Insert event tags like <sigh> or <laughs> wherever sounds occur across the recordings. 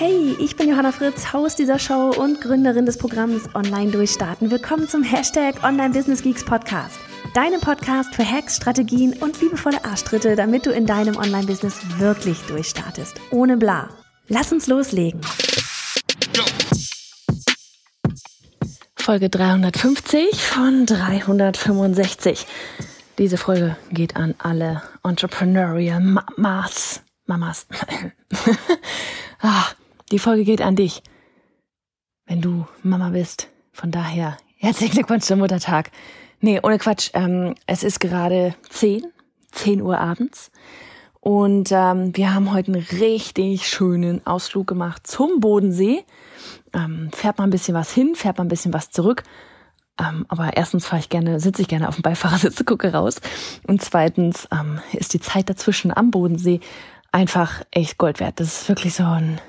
Hey, ich bin Johanna Fritz, Haus dieser Show und Gründerin des Programms Online Durchstarten. Willkommen zum Hashtag Online Business Geeks Podcast. Deinem Podcast für Hacks, Strategien und liebevolle Arschtritte, damit du in deinem Online-Business wirklich durchstartest. Ohne bla. Lass uns loslegen. Folge 350 von 365. Diese Folge geht an alle Entrepreneurial Mamas. Mamas. <laughs> ah, die Folge geht an dich, wenn du Mama bist. Von daher, herzlichen Glückwunsch zum Muttertag. Nee, ohne Quatsch. Ähm, es ist gerade 10, 10 Uhr abends. Und ähm, wir haben heute einen richtig schönen Ausflug gemacht zum Bodensee. Ähm, fährt mal ein bisschen was hin, fährt mal ein bisschen was zurück. Ähm, aber erstens fahre ich gerne, sitze ich gerne auf dem Beifahrersitz, <laughs> gucke raus. Und zweitens ähm, ist die Zeit dazwischen am Bodensee einfach echt Gold wert. Das ist wirklich so ein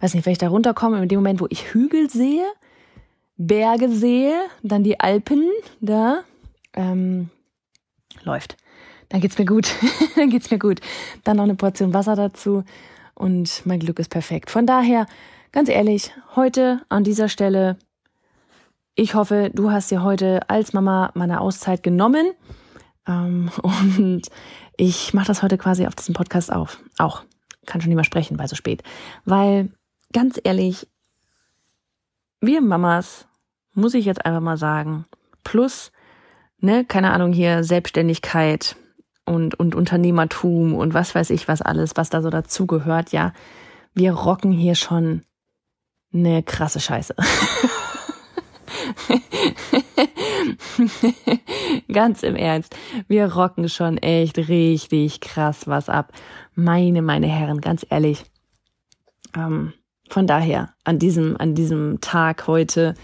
weiß nicht, wenn ich da runterkomme, in dem Moment, wo ich Hügel sehe, Berge sehe, dann die Alpen, da, ähm, läuft. Dann geht's mir gut. <laughs> dann geht's mir gut. Dann noch eine Portion Wasser dazu und mein Glück ist perfekt. Von daher, ganz ehrlich, heute an dieser Stelle, ich hoffe, du hast dir heute als Mama meine Auszeit genommen. Ähm, <laughs> und ich mache das heute quasi auf diesem Podcast auf. Auch. Kann schon nicht mehr sprechen, weil so spät. Weil ganz ehrlich, wir Mamas, muss ich jetzt einfach mal sagen, plus, ne, keine Ahnung hier, Selbstständigkeit und, und Unternehmertum und was weiß ich was alles, was da so dazugehört, ja, wir rocken hier schon eine krasse Scheiße. <laughs> Ganz im Ernst, wir rocken schon echt richtig krass was ab. Meine, meine Herren, ganz ehrlich. Ähm, von daher, an diesem, an diesem Tag heute,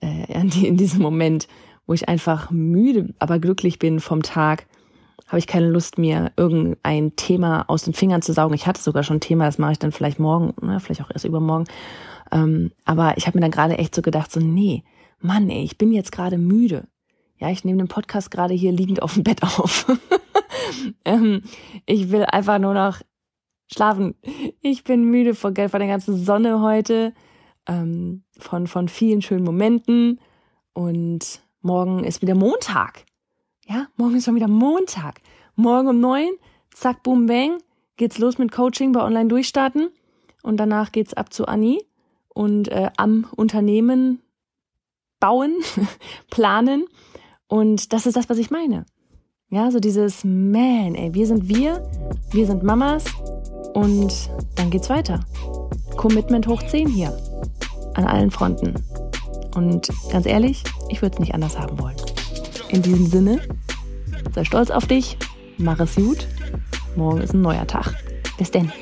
äh, in diesem Moment, wo ich einfach müde, aber glücklich bin vom Tag, habe ich keine Lust, mir irgendein Thema aus den Fingern zu saugen. Ich hatte sogar schon ein Thema, das mache ich dann vielleicht morgen, ne, vielleicht auch erst übermorgen. Ähm, aber ich habe mir dann gerade echt so gedacht, so, nee, Mann, ey, ich bin jetzt gerade müde. Ja, ich nehme den Podcast gerade hier liegend auf dem Bett auf. <laughs> ähm, ich will einfach nur noch schlafen. Ich bin müde von, von der ganzen Sonne heute, ähm, von, von vielen schönen Momenten. Und morgen ist wieder Montag. Ja, morgen ist schon wieder Montag. Morgen um neun, zack, boom, bang, geht's los mit Coaching bei Online Durchstarten. Und danach geht's ab zu Anni und äh, am Unternehmen bauen, <laughs> planen. Und das ist das, was ich meine. Ja, so dieses Man, ey, wir sind wir, wir sind Mamas und dann geht's weiter. Commitment hoch 10 hier. An allen Fronten. Und ganz ehrlich, ich würde es nicht anders haben wollen. In diesem Sinne, sei stolz auf dich, mach es gut. Morgen ist ein neuer Tag. Bis denn.